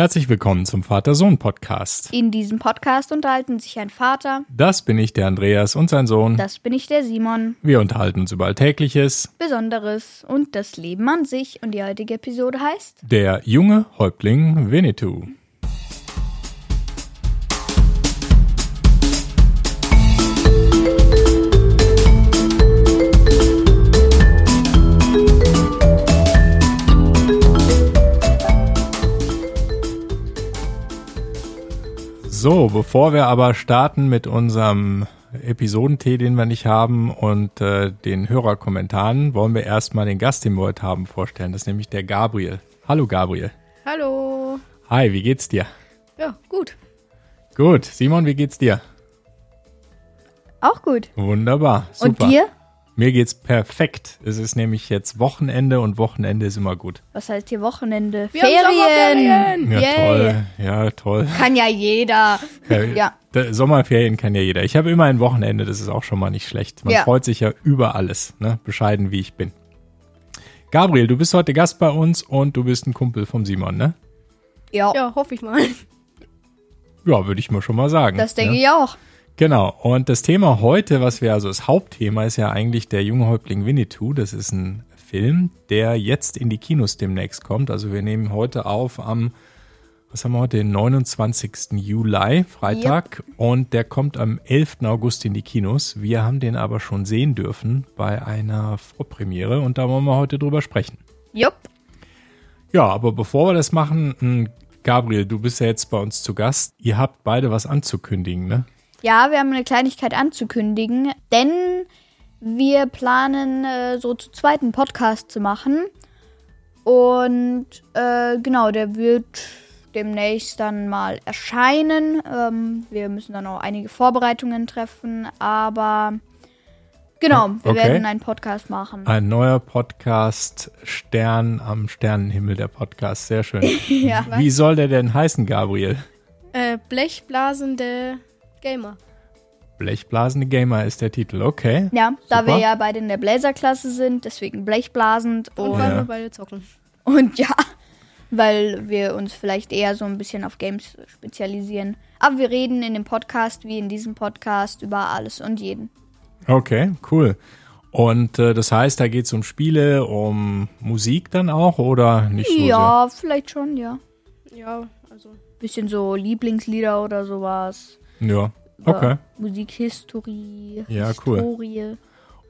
Herzlich willkommen zum Vater-Sohn-Podcast. In diesem Podcast unterhalten sich ein Vater, Das bin ich, der Andreas und sein Sohn. das bin ich, der Simon, Wir unterhalten uns über Alltägliches. Besonderes und das Leben an sich. Und die heutige Episode heißt Der junge Häuptling Winnetou. So, bevor wir aber starten mit unserem Episodentee, den wir nicht haben, und äh, den Hörerkommentaren, wollen wir erstmal den Gast, den wir heute haben, vorstellen. Das ist nämlich der Gabriel. Hallo Gabriel. Hallo. Hi, wie geht's dir? Ja, gut. Gut. Simon, wie geht's dir? auch gut. Wunderbar. Super. Und dir? Mir geht's perfekt. Es ist nämlich jetzt Wochenende und Wochenende ist immer gut. Was heißt hier Wochenende? Wir haben Sommerferien. Ja, Yay. toll. Ja, toll. Kann ja jeder. Ja, Ja. Sommerferien kann ja jeder. Ich habe immer ein Wochenende, das ist auch schon mal nicht schlecht. Man Ja. freut sich ja über alles, ne? bescheiden wie ich bin. Gabriel, du bist heute Gast bei uns und du bist ein Kumpel vom Simon, ne? Ja, Ja, hoffe ich mal. Ja, würde ich mal schon mal sagen. das denke ne? ich auch. Genau. Und das Thema heute, was wir also das Hauptthema ist ja eigentlich der junge Häuptling Winnetou. Das ist ein Film, der jetzt in die Kinos demnächst kommt. Also wir nehmen heute auf am, was haben wir heute, den 29. Juli, Freitag. Und der kommt am 11. August in die Kinos. Wir haben den aber schon sehen dürfen bei einer Vorpremiere und da wollen wir heute drüber sprechen. Jupp. Ja, aber bevor wir das machen, mh, Gabriel, du bist ja jetzt bei uns zu Gast. Ihr habt beide was anzukündigen, ne? Ja, wir haben eine Kleinigkeit anzukündigen, denn wir planen äh, so zu zweiten Podcast zu machen. Und äh, genau, der wird demnächst dann mal erscheinen. Ähm, wir müssen dann auch einige Vorbereitungen treffen, aber genau, wir Okay. werden einen Podcast machen. Ein neuer Podcast, Stern am Sternenhimmel, der Podcast. Sehr schön. ja. Wie soll der denn heißen, Gabriel? Äh, blechblasende Gamer. Blechblasende Gamer ist der Titel. Okay. Ja, da Super. wir ja beide in der Blazer-Klasse sind, deswegen blechblasend Und und, weil ja. wir beide zocken. und ja, weil wir uns vielleicht eher so ein bisschen auf Games spezialisieren. Aber wir reden in dem Podcast wie in diesem Podcast über alles und jeden. Okay, cool. Und äh, das heißt, da geht es um Spiele, um Musik dann auch oder nicht so ja, vielleicht schon, ja. Ja, also. Bisschen so Lieblingslieder oder sowas. Ja. Okay. Musikhistorie. Ja, cool. Historie.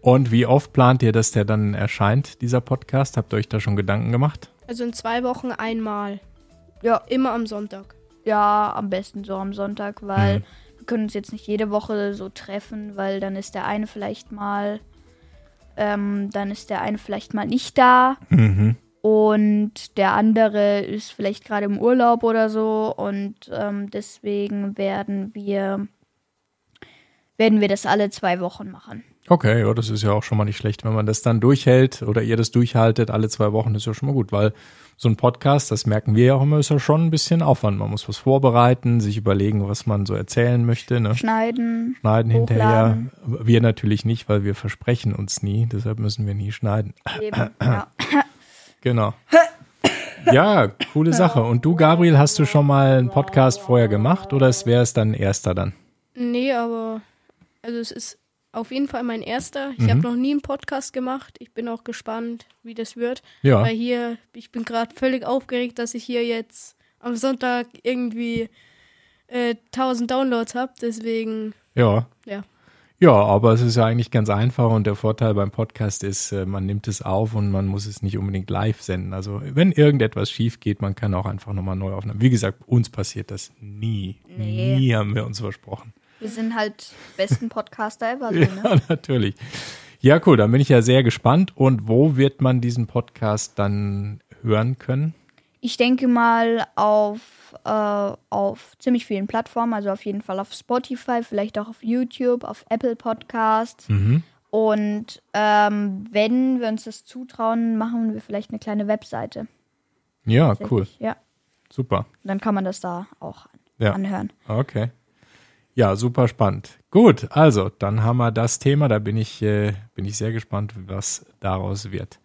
Und wie oft plant ihr, dass der dann erscheint, dieser Podcast? Habt ihr euch da schon Gedanken gemacht? Also in zwei Wochen einmal. Ja. Immer am Sonntag. Ja, am besten so am Sonntag, weil Mhm. wir können uns jetzt nicht jede Woche so treffen, weil dann ist der eine vielleicht mal, ähm, dann ist der eine vielleicht mal nicht da Mhm. Und der andere ist vielleicht gerade im Urlaub oder so und ähm, deswegen werden wir werden wir das alle zwei Wochen machen. Okay, ja, das ist ja auch schon mal nicht schlecht, wenn man das dann durchhält oder ihr das durchhaltet alle zwei Wochen, ist ja schon mal gut, weil so ein Podcast, das merken wir ja auch immer, ist ja schon ein bisschen Aufwand. Man muss was vorbereiten, sich überlegen, was man so erzählen möchte, ne? Schneiden. Schneiden hinterher. Hochladen. Wir natürlich nicht, weil wir versprechen uns nie, deshalb müssen wir nie schneiden. Eben, ja. Genau. Ja, coole Sache. Und du, Gabriel, hast du schon mal einen Podcast vorher gemacht oder wäre es dann erster dann? Nee, aber. Also es ist auf jeden Fall mein erster. Ich Mhm. habe noch nie einen Podcast gemacht. Ich bin auch gespannt, wie das wird. Ja. Weil hier, ich bin gerade völlig aufgeregt, dass ich hier jetzt am Sonntag irgendwie äh, 1000 Downloads habe. Deswegen, Ja. ja. Ja, aber es ist ja eigentlich ganz einfach und der Vorteil beim Podcast ist, äh, man nimmt es auf und man muss es nicht unbedingt live senden. Also wenn irgendetwas schief geht, man kann auch einfach nochmal neu aufnehmen. Wie gesagt, uns passiert das nie. Nee. Nie haben wir uns versprochen. Wir sind halt besten Podcaster ever, so, ne? Ja, natürlich. Ja, cool, dann bin ich ja sehr gespannt. Und wo wird man diesen Podcast dann hören können? Ich denke mal auf, äh, auf ziemlich vielen Plattformen, also auf jeden Fall auf Spotify, vielleicht auch auf YouTube, auf Apple Podcasts. Mhm. Und ähm, wenn wir uns das zutrauen, machen wir vielleicht eine kleine Webseite. Ja, cool. Ja, Super. dann kann man das da auch Ja. anhören. Okay. Ja, super spannend. Gut, also dann haben wir das Thema. Da bin ich, äh, bin ich sehr gespannt, was daraus wird.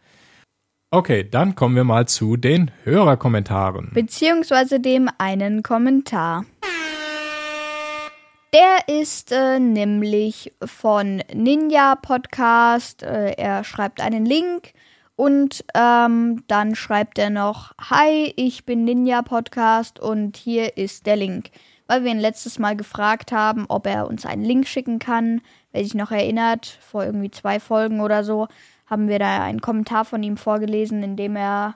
Okay, dann kommen wir mal zu den Hörerkommentaren. Beziehungsweise dem einen Kommentar. Der ist äh, nämlich von Ninja Podcast. Äh, er schreibt einen Link und ähm, dann schreibt er noch: Hi, ich bin Ninja Podcast und hier ist der Link. Weil wir ihn letztes Mal gefragt haben, ob er uns einen Link schicken kann. Wer sich noch erinnert, vor irgendwie zwei Folgen oder so, haben wir da einen Kommentar von ihm vorgelesen, in dem er,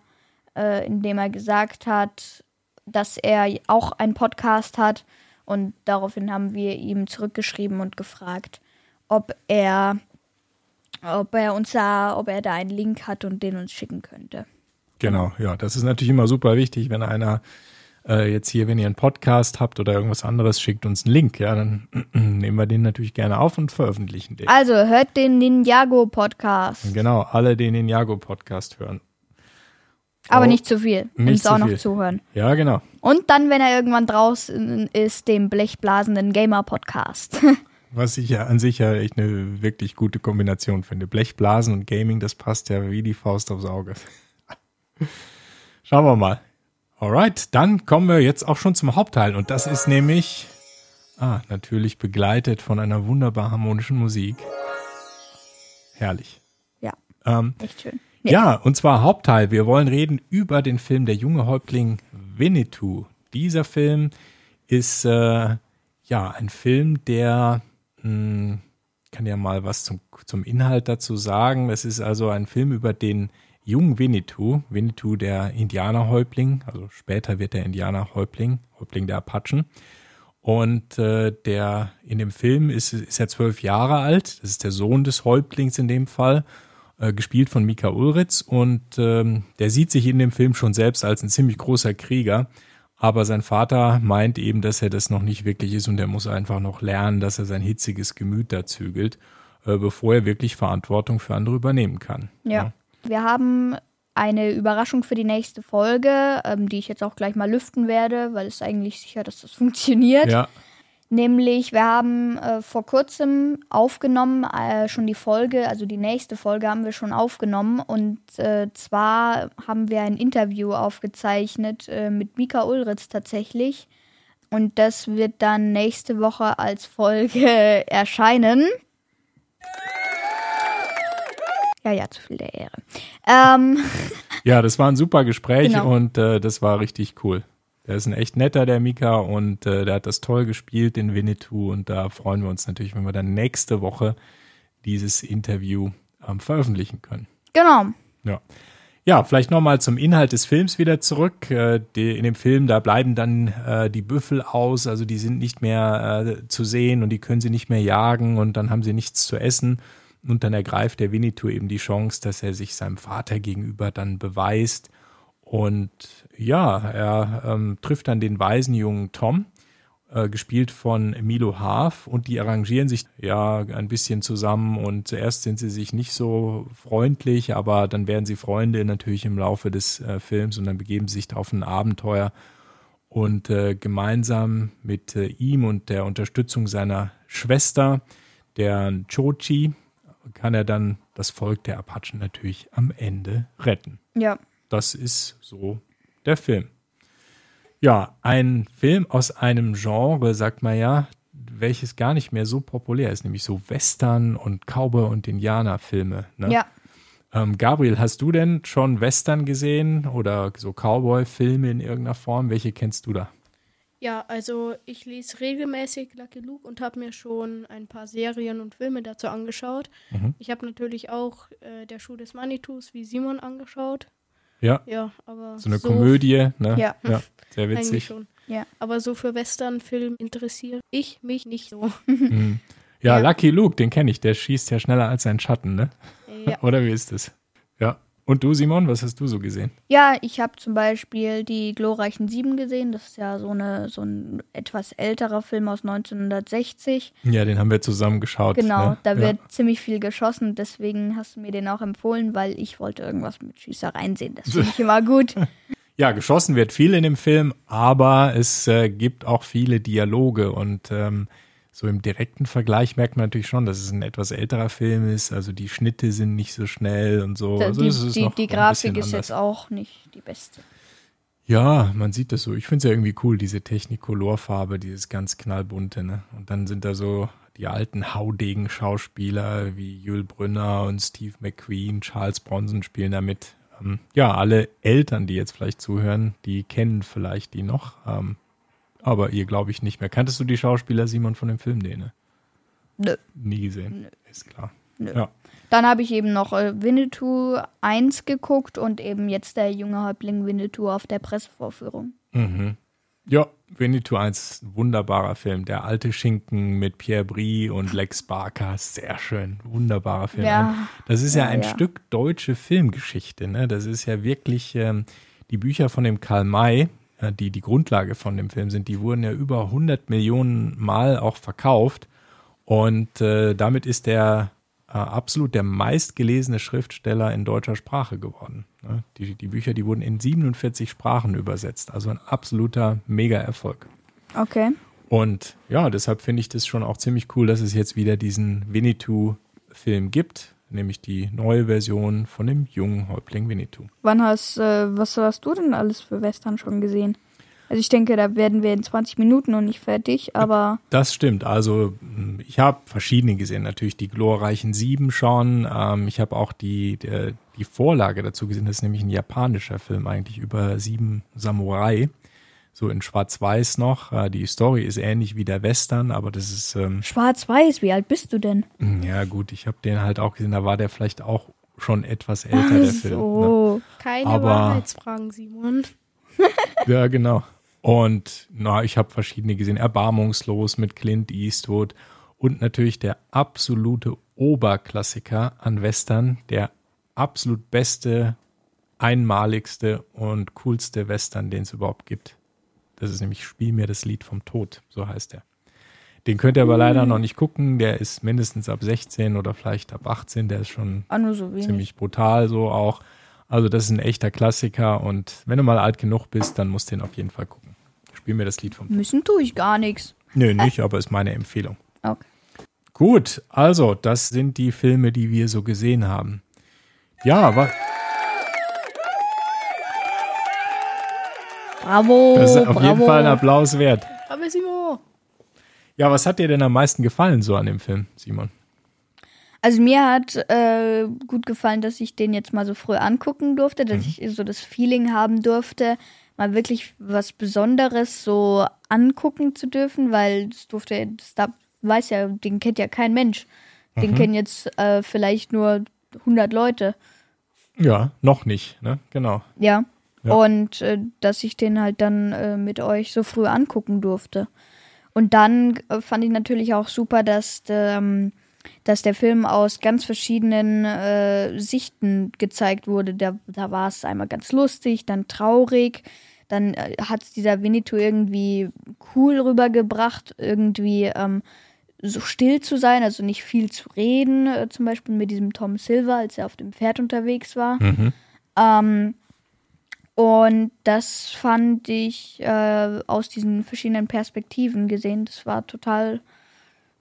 äh, in dem er gesagt hat, dass er auch einen Podcast hat. Und daraufhin haben wir ihm zurückgeschrieben und gefragt, ob er, ob er uns da, ob er da einen Link hat und den uns schicken könnte. Genau, ja, das ist natürlich immer super wichtig, wenn einer äh, jetzt hier, wenn ihr einen Podcast habt oder irgendwas anderes, schickt uns einen Link, ja, dann nehmen wir den natürlich gerne auf und veröffentlichen den. Also hört den Ninjago Podcast. Genau, alle den Ninjago Podcast hören. Aber Oh, nicht zu viel. nicht zu auch noch viel. zuhören. Ja, genau. Und dann, wenn er irgendwann draußen ist, dem blechblasenden Gamer Podcast. Was ich ja an sich ja echt eine wirklich gute Kombination finde. Blechblasen und Gaming, das passt ja wie die Faust aufs Auge. Schauen wir mal. Alright, dann kommen wir jetzt auch schon zum Hauptteil und das ist nämlich, ah, natürlich begleitet von einer wunderbar harmonischen Musik. Herrlich. ja, Ähm, echt schön. ja, und zwar Hauptteil. Wir wollen reden über den Film Der junge Häuptling Winnetou. Dieser Film ist äh, ja ein Film, der mh, kann ja mal was zum, zum Inhalt dazu sagen. Es ist also ein Film über den jungen Winnetou, Winnetou der Indianerhäuptling, also später wird der Indianerhäuptling, Häuptling der Apachen. Und äh, der in dem Film ist, ist er zwölf Jahre alt. Das ist der Sohn des Häuptlings in dem Fall, äh, gespielt von Mika Ulritz. Und ähm, der sieht sich in dem Film schon selbst als ein ziemlich großer Krieger. Aber sein Vater meint eben, dass er das noch nicht wirklich ist und er muss einfach noch lernen, dass er sein hitziges Gemüt da zügelt, äh, bevor er wirklich Verantwortung für andere übernehmen kann. Ja. Wir haben eine Überraschung für die nächste Folge, ähm, die ich jetzt auch gleich mal lüften werde, weil es eigentlich sicher, dass das funktioniert. Ja, Nämlich, wir haben äh, vor kurzem aufgenommen, äh, schon die Folge, also die nächste Folge haben wir schon aufgenommen. Und äh, zwar haben wir ein Interview aufgezeichnet äh, mit Mika Ulritz tatsächlich. Und das wird dann nächste Woche als Folge erscheinen. Ja, ja, zu viel der Ehre. Ähm, Ja, das war ein super Gespräch Genau. und äh, das war richtig cool. Der ist ein echt netter, der Mika, und äh, der hat das toll gespielt in Winnetou und da freuen wir uns natürlich, wenn wir dann nächste Woche dieses Interview ähm, veröffentlichen können. genau. Ja. Ja, vielleicht nochmal zum Inhalt des Films wieder zurück. Äh, die, in dem Film, da bleiben dann äh, die Büffel aus, also die sind nicht mehr äh, zu sehen und die können sie nicht mehr jagen und dann haben sie nichts zu essen. Und dann ergreift der Winnetou eben die Chance, dass er sich seinem Vater gegenüber dann beweist. Und ja, er ähm, trifft dann den weisen jungen Tom, äh, gespielt von Milo Haaf, und die arrangieren sich ja ein bisschen zusammen. Und zuerst sind sie sich nicht so freundlich, aber dann werden sie Freunde natürlich im Laufe des äh, Films und dann begeben sie sich auf ein Abenteuer. Und äh, gemeinsam mit äh, ihm und der Unterstützung seiner Schwester, der Chochi, kann er dann das Volk der Apachen natürlich am Ende retten. Ja. Das ist so der Film. Ja, ein Film aus einem Genre, sagt man ja, welches gar nicht mehr so populär ist, nämlich so Western und Cowboy- und Indianer-Filme. Ne? Ja. Ähm, Gabriel, hast du denn schon Western gesehen oder so Cowboy-Filme in irgendeiner Form? Welche kennst du da? Ja, also ich lese regelmäßig Lucky Luke und habe mir schon ein paar Serien und Filme dazu angeschaut. Mhm. Ich habe natürlich auch äh, Der Schuh des Manitus wie Simon angeschaut. Ja, Ja, aber so eine Komödie, ne? Ja. sehr Eigentlich witzig. schon. Ja. Aber so für Westernfilm interessiere ich mich nicht so. Mhm. Ja, Ja. Lucky Luke, den kenne ich, der schießt ja schneller als sein Schatten, ne? ja. Oder wie ist es? Ja. Und du, Simon, was hast du so gesehen? Ja, ich habe zum Beispiel die glorreichen Sieben gesehen. Das ist ja so, eine, so ein etwas älterer Film aus 1960. Ja, den haben wir zusammen geschaut. Genau, ne? da ja. wird ziemlich viel geschossen. Deswegen hast du mir den auch empfohlen, weil ich wollte irgendwas mit Schießereien sehen. Das finde ich immer gut. Ja, geschossen wird viel in dem Film, aber es äh, gibt auch viele Dialoge und ähm, so im direkten Vergleich merkt man natürlich schon, dass es ein etwas älterer Film ist. Also die Schnitte sind nicht so schnell und so. Da- Also die die, die Grafik ist anders. jetzt auch nicht die beste. Ja, man sieht das so. Ich finde es ja irgendwie cool, diese Technicolor-Farbe, dieses ganz knallbunte. Ne? Und dann sind da so die alten Haudegen-Schauspieler wie Jules Brünner und Steve McQueen, Charles Bronson spielen damit. Ähm, ja, alle Eltern, die jetzt vielleicht zuhören, die kennen vielleicht die noch. Aber ihr glaube ich nicht mehr. Kanntest du die Schauspieler, Simon, von dem Film? Nee, ne? Nö. Nie gesehen. Ist klar. Nö. Ja. Dann habe ich eben noch äh, Winnetou 1 geguckt und eben jetzt der junge Häuptling Winnetou auf der Pressevorführung. Mhm. Ja, Winnetou 1, wunderbarer Film. Der alte Schinken mit Pierre Brie und Lex Barker, sehr schön. Wunderbarer Film. Ja. Das ist ja, Ja, ein ja. Stück deutsche Filmgeschichte. Ne? Das ist ja wirklich, ähm, die Bücher von dem Karl May, die die Grundlage von dem Film sind, die wurden ja über 100 Millionen Mal auch verkauft. Und äh, damit ist der äh, absolut der meistgelesene Schriftsteller in deutscher Sprache geworden. Ne? Die, die Bücher, die wurden in 47 Sprachen übersetzt. Also ein absoluter Mega-Erfolg. Okay. Und ja, deshalb finde ich das schon auch ziemlich cool, dass es jetzt wieder diesen Winnetou-Film gibt, nämlich die neue Version von dem jungen Häuptling Winnetou. Wann hast, äh, was hast du denn alles für Western schon gesehen? Also ich denke, da werden wir in 20 Minuten noch nicht fertig, aber Das stimmt. Also mh, ich habe verschiedene gesehen. Natürlich die glorreichen Sieben schon. Ähm, ich habe auch die, der, die Vorlage dazu gesehen. Das ist nämlich ein japanischer Film eigentlich über sieben Samurai. So in Schwarz-Weiß noch. Äh, die Story ist ähnlich wie der Western, aber das ist ähm, schwarz-weiß, wie alt bist du denn? ja gut. Ich habe den halt auch gesehen. Da war der vielleicht auch schon etwas älter der Film. Ne? so. Keine Aber- Wahrheitsfragen, Simon. Ja, genau. Und na, ich habe verschiedene gesehen. Erbarmungslos mit Clint Eastwood und natürlich der absolute Oberklassiker an Western, der absolut beste, einmaligste und coolste Western, den es überhaupt gibt. Das ist nämlich Spiel mir das Lied vom Tod, so heißt er. Den könnt ihr aber leider noch nicht gucken. Der ist mindestens ab 16 oder vielleicht ab 18. Der ist schon Ah, so ziemlich brutal so auch. Also das ist ein echter Klassiker und wenn du mal alt genug bist, dann musst du den auf jeden Fall gucken. Spiel mir das Lied vom Müssen tue ich gar nichts. Nö, nicht, aber ist meine Empfehlung. Okay. Gut, also das sind die Filme, die wir so gesehen haben. Ja, was, Bravo, das ist auf bravo. jeden Fall ein Applaus wert. Simon, Ja, was hat dir denn am meisten gefallen so an dem Film, Simon? Also mir hat äh, gut gefallen, dass ich den jetzt mal so früh angucken durfte, dass ich so das Feeling haben durfte, mal wirklich was Besonderes so angucken zu dürfen, weil das durfte, das da, weiß ja, den kennt ja kein Mensch. Den kennen jetzt äh, vielleicht nur 100 Leute. Ja, noch nicht, ne? Genau. Ja. Ja. Und äh, dass ich den halt dann äh, mit euch so früh angucken durfte. Und dann äh, fand ich natürlich auch super, dass, ähm, dass der Film aus ganz verschiedenen äh, Sichten gezeigt wurde. Da, da war es einmal ganz lustig, dann traurig, dann äh, hat dieser Winnetou irgendwie cool rübergebracht, irgendwie ähm, so still zu sein, also nicht viel zu reden, äh, zum Beispiel mit diesem Tom Silver, als er auf dem Pferd unterwegs war. Mhm. Ähm, und das fand ich äh, aus diesen verschiedenen Perspektiven gesehen. Das war total,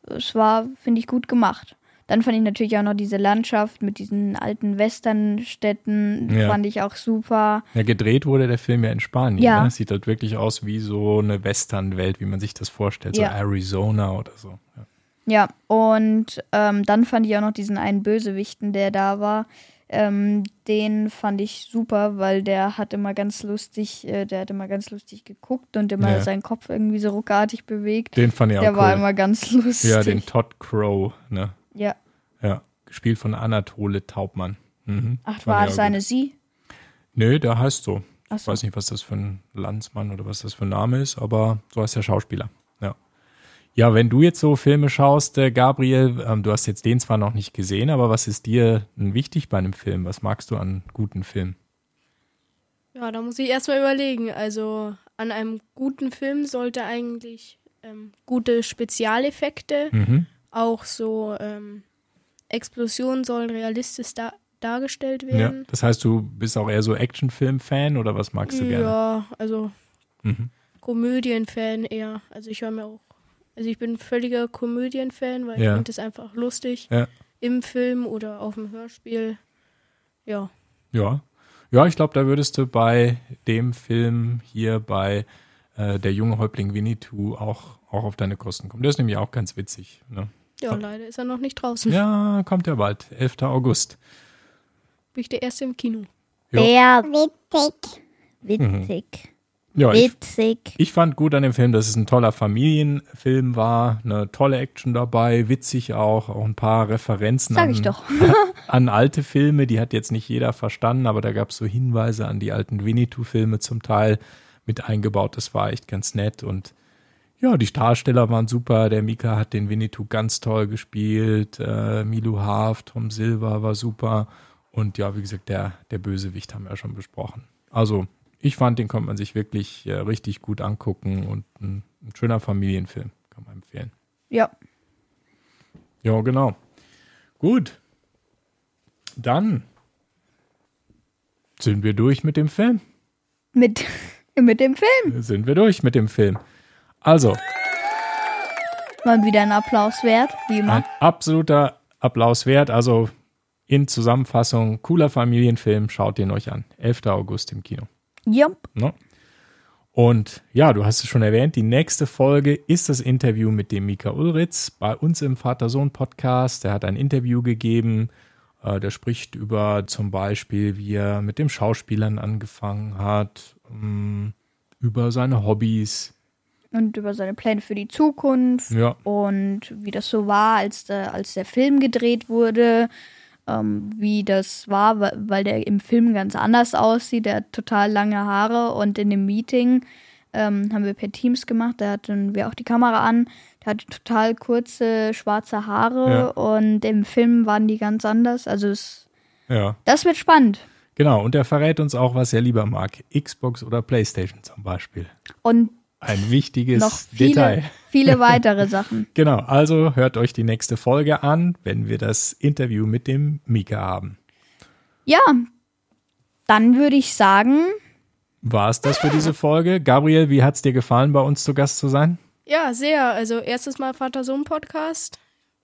es war, finde ich, gut gemacht. Dann fand ich natürlich auch noch diese Landschaft mit diesen alten Westernstädten, Ja. fand ich auch super. Ja, gedreht wurde der Film ja in Spanien. Ja. Ne? Sieht dort wirklich aus wie so eine Westernwelt, wie man sich das vorstellt, so Ja. Arizona oder so. Ja. Ja, und ähm, dann fand ich auch noch diesen einen Bösewichten, der da war. Ähm, den fand ich super, weil der hat immer ganz lustig, äh, der hat immer ganz lustig geguckt und immer Ja. seinen Kopf irgendwie so ruckartig bewegt. Den fand ich auch der cool. war immer ganz lustig. ja, den Todd Crow, ne? Ja. Ja, gespielt von Anatole Taubmann. Mhm. Ach, war das eine gut. Sie? Nö, der heißt so. Ach Ich so. weiß nicht, was das für ein Landsmann oder was das für ein Name ist, aber so heißt der Schauspieler. Ja. Ja, wenn du jetzt so Filme schaust, äh, Gabriel, ähm, du hast jetzt den zwar noch nicht gesehen, aber was ist dir denn wichtig bei einem Film? Was magst du an guten Filmen? ja, da muss ich erstmal überlegen. Also an einem guten Film sollte eigentlich ähm, gute Spezialeffekte, Mhm. auch so ähm, Explosionen sollen realistisch da dargestellt Ja. werden. Das heißt, du bist auch eher so Actionfilm-Fan oder was magst du gerne? Ja, also Mhm. Komödienfan eher. Also ich höre mir auch Also ich bin ein völliger Komödienfan, weil Ja. ich finde es einfach lustig Ja. im Film oder auf dem Hörspiel. Ja. Ja. Ja, ich glaube, da würdest du bei dem Film hier bei äh, Der junge Häuptling Winnetou auch, auch auf deine Kosten kommen. Der ist nämlich auch ganz witzig. Ne? Ja, leider ist er noch nicht draußen. Ja, kommt ja bald. 11. August. Bin ich der Erste im Kino. Jo. Der Witzig. witzig. Ja, ich, Witzig. ich fand gut an dem Film, dass es ein toller Familienfilm war. Eine tolle Action dabei, witzig auch. Auch ein paar Referenzen Sag an, ich doch. an alte Filme. Die hat jetzt nicht jeder verstanden, aber da gab es so Hinweise an die alten Winnetou-Filme zum Teil mit eingebaut. Das war echt ganz nett. Und ja, die Darsteller waren super. Der Mika hat den Winnetou ganz toll gespielt. Äh, Milu Haaf, Tom Silver war super. Und ja, wie gesagt, der, der Bösewicht haben wir ja schon besprochen. Also, ich fand, den konnte man sich wirklich äh, richtig gut angucken und ein, ein schöner Familienfilm. Kann man empfehlen. Ja. Ja, genau. Gut. Dann sind wir durch mit dem Film. Mit, mit dem Film. Sind wir durch mit dem Film. Also, Mal wieder ein Applaus wert, wie immer. ein absoluter Applaus wert. Also, in Zusammenfassung, cooler Familienfilm. Schaut den euch an. 11. August im Kino. Jupp. Ne? Und ja, du hast es schon erwähnt, die nächste Folge ist das Interview mit dem Mika Ulritz bei uns im Vater-Sohn-Podcast. Der hat ein Interview gegeben, äh, der spricht über zum Beispiel, wie er mit dem Schauspielern angefangen hat, ähm, über seine Hobbys. Und über seine Pläne für die Zukunft. Ja, Und wie das so war, als der, als der Film gedreht wurde. Ähm, wie das war, wa- weil der im Film ganz anders aussieht. Der hat total lange Haare. Und in dem Meeting ähm, haben wir per Teams gemacht. Da hatten wir auch die Kamera an. Der hatte total kurze schwarze Haare. Ja. Und im Film waren die ganz anders. Also es, ja. das wird spannend. Genau, und er verrät uns auch, was er lieber mag. Xbox oder Playstation zum Beispiel. Und Ein wichtiges noch viele, Detail. viele weitere Sachen. Genau, also hört euch die nächste Folge an, wenn wir das Interview mit dem Mika haben. Ja, dann würde ich sagen, War es das für diese Folge? Gabriel, wie hat es dir gefallen, bei uns zu Gast zu sein? Ja, sehr. Also erstes Mal Vater-Sohn-Podcast.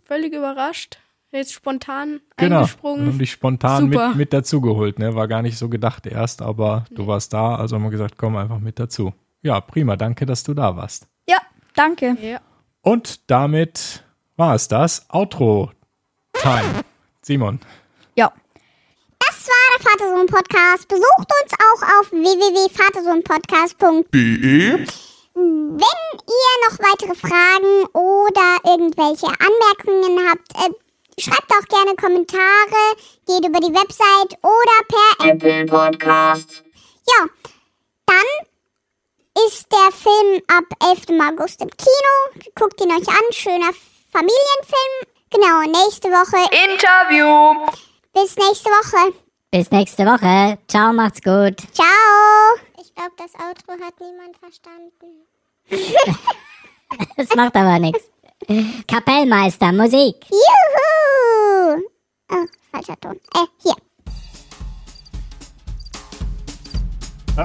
Völlig überrascht. Jetzt spontan Genau. Wir eingesprungen. haben dich spontan Super. mit, mit dazugeholt. Ne? War gar nicht so gedacht erst, aber du warst da, also haben wir gesagt, komm einfach mit dazu. Ja, prima, danke, dass du da warst. ja, danke. Ja. Und damit war es das. Outro-Time. Simon. Ja. Das war der Vatersohn-Podcast. Besucht uns auch auf www.vatersohnpodcast.de. Wenn ihr noch weitere Fragen oder irgendwelche Anmerkungen habt, äh, schreibt auch gerne Kommentare, geht über die Website oder per Apple Podcast. Ja, ist der Film ab 11. August im Kino. Guckt ihn euch an, schöner Familienfilm. Genau, nächste Woche. Interview. Bis nächste Woche. Bis nächste Woche. Ciao, macht's gut. Ciao. Ich glaube, das Outro hat niemand verstanden. Das macht aber nichts. Kapellmeister, Musik. Juhu. Oh, falscher Ton. Äh, hier. Ah,